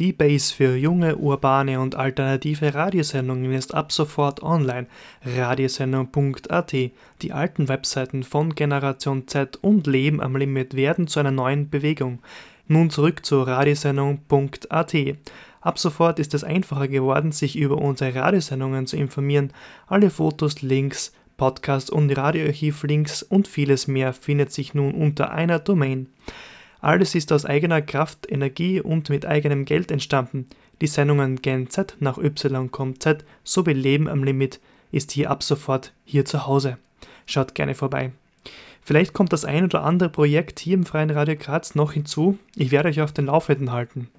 Die Base für junge, urbane und alternative Radiosendungen ist ab sofort online. Radiosendung.at. Die alten Webseiten von Generation Z und Leben am Limit werden zu einer neuen Bewegung. Nun zurück zu Radiosendung.at. Ab sofort ist es einfacher geworden, sich über unsere Radiosendungen zu informieren. Alle Fotos, Links, Podcast- und Radioarchiv-Links und vieles mehr findet sich nun unter einer Domain. Alles ist aus eigener Kraft, Energie und mit eigenem Geld entstanden. Die Sendungen Gen Z nach Y kommt Z sowie Leben am Limit ist hier ab sofort hier zu Hause. Schaut gerne vorbei. Vielleicht kommt das ein oder andere Projekt hier im Freien Radio Graz noch hinzu. Ich werde euch auf den Laufenden halten.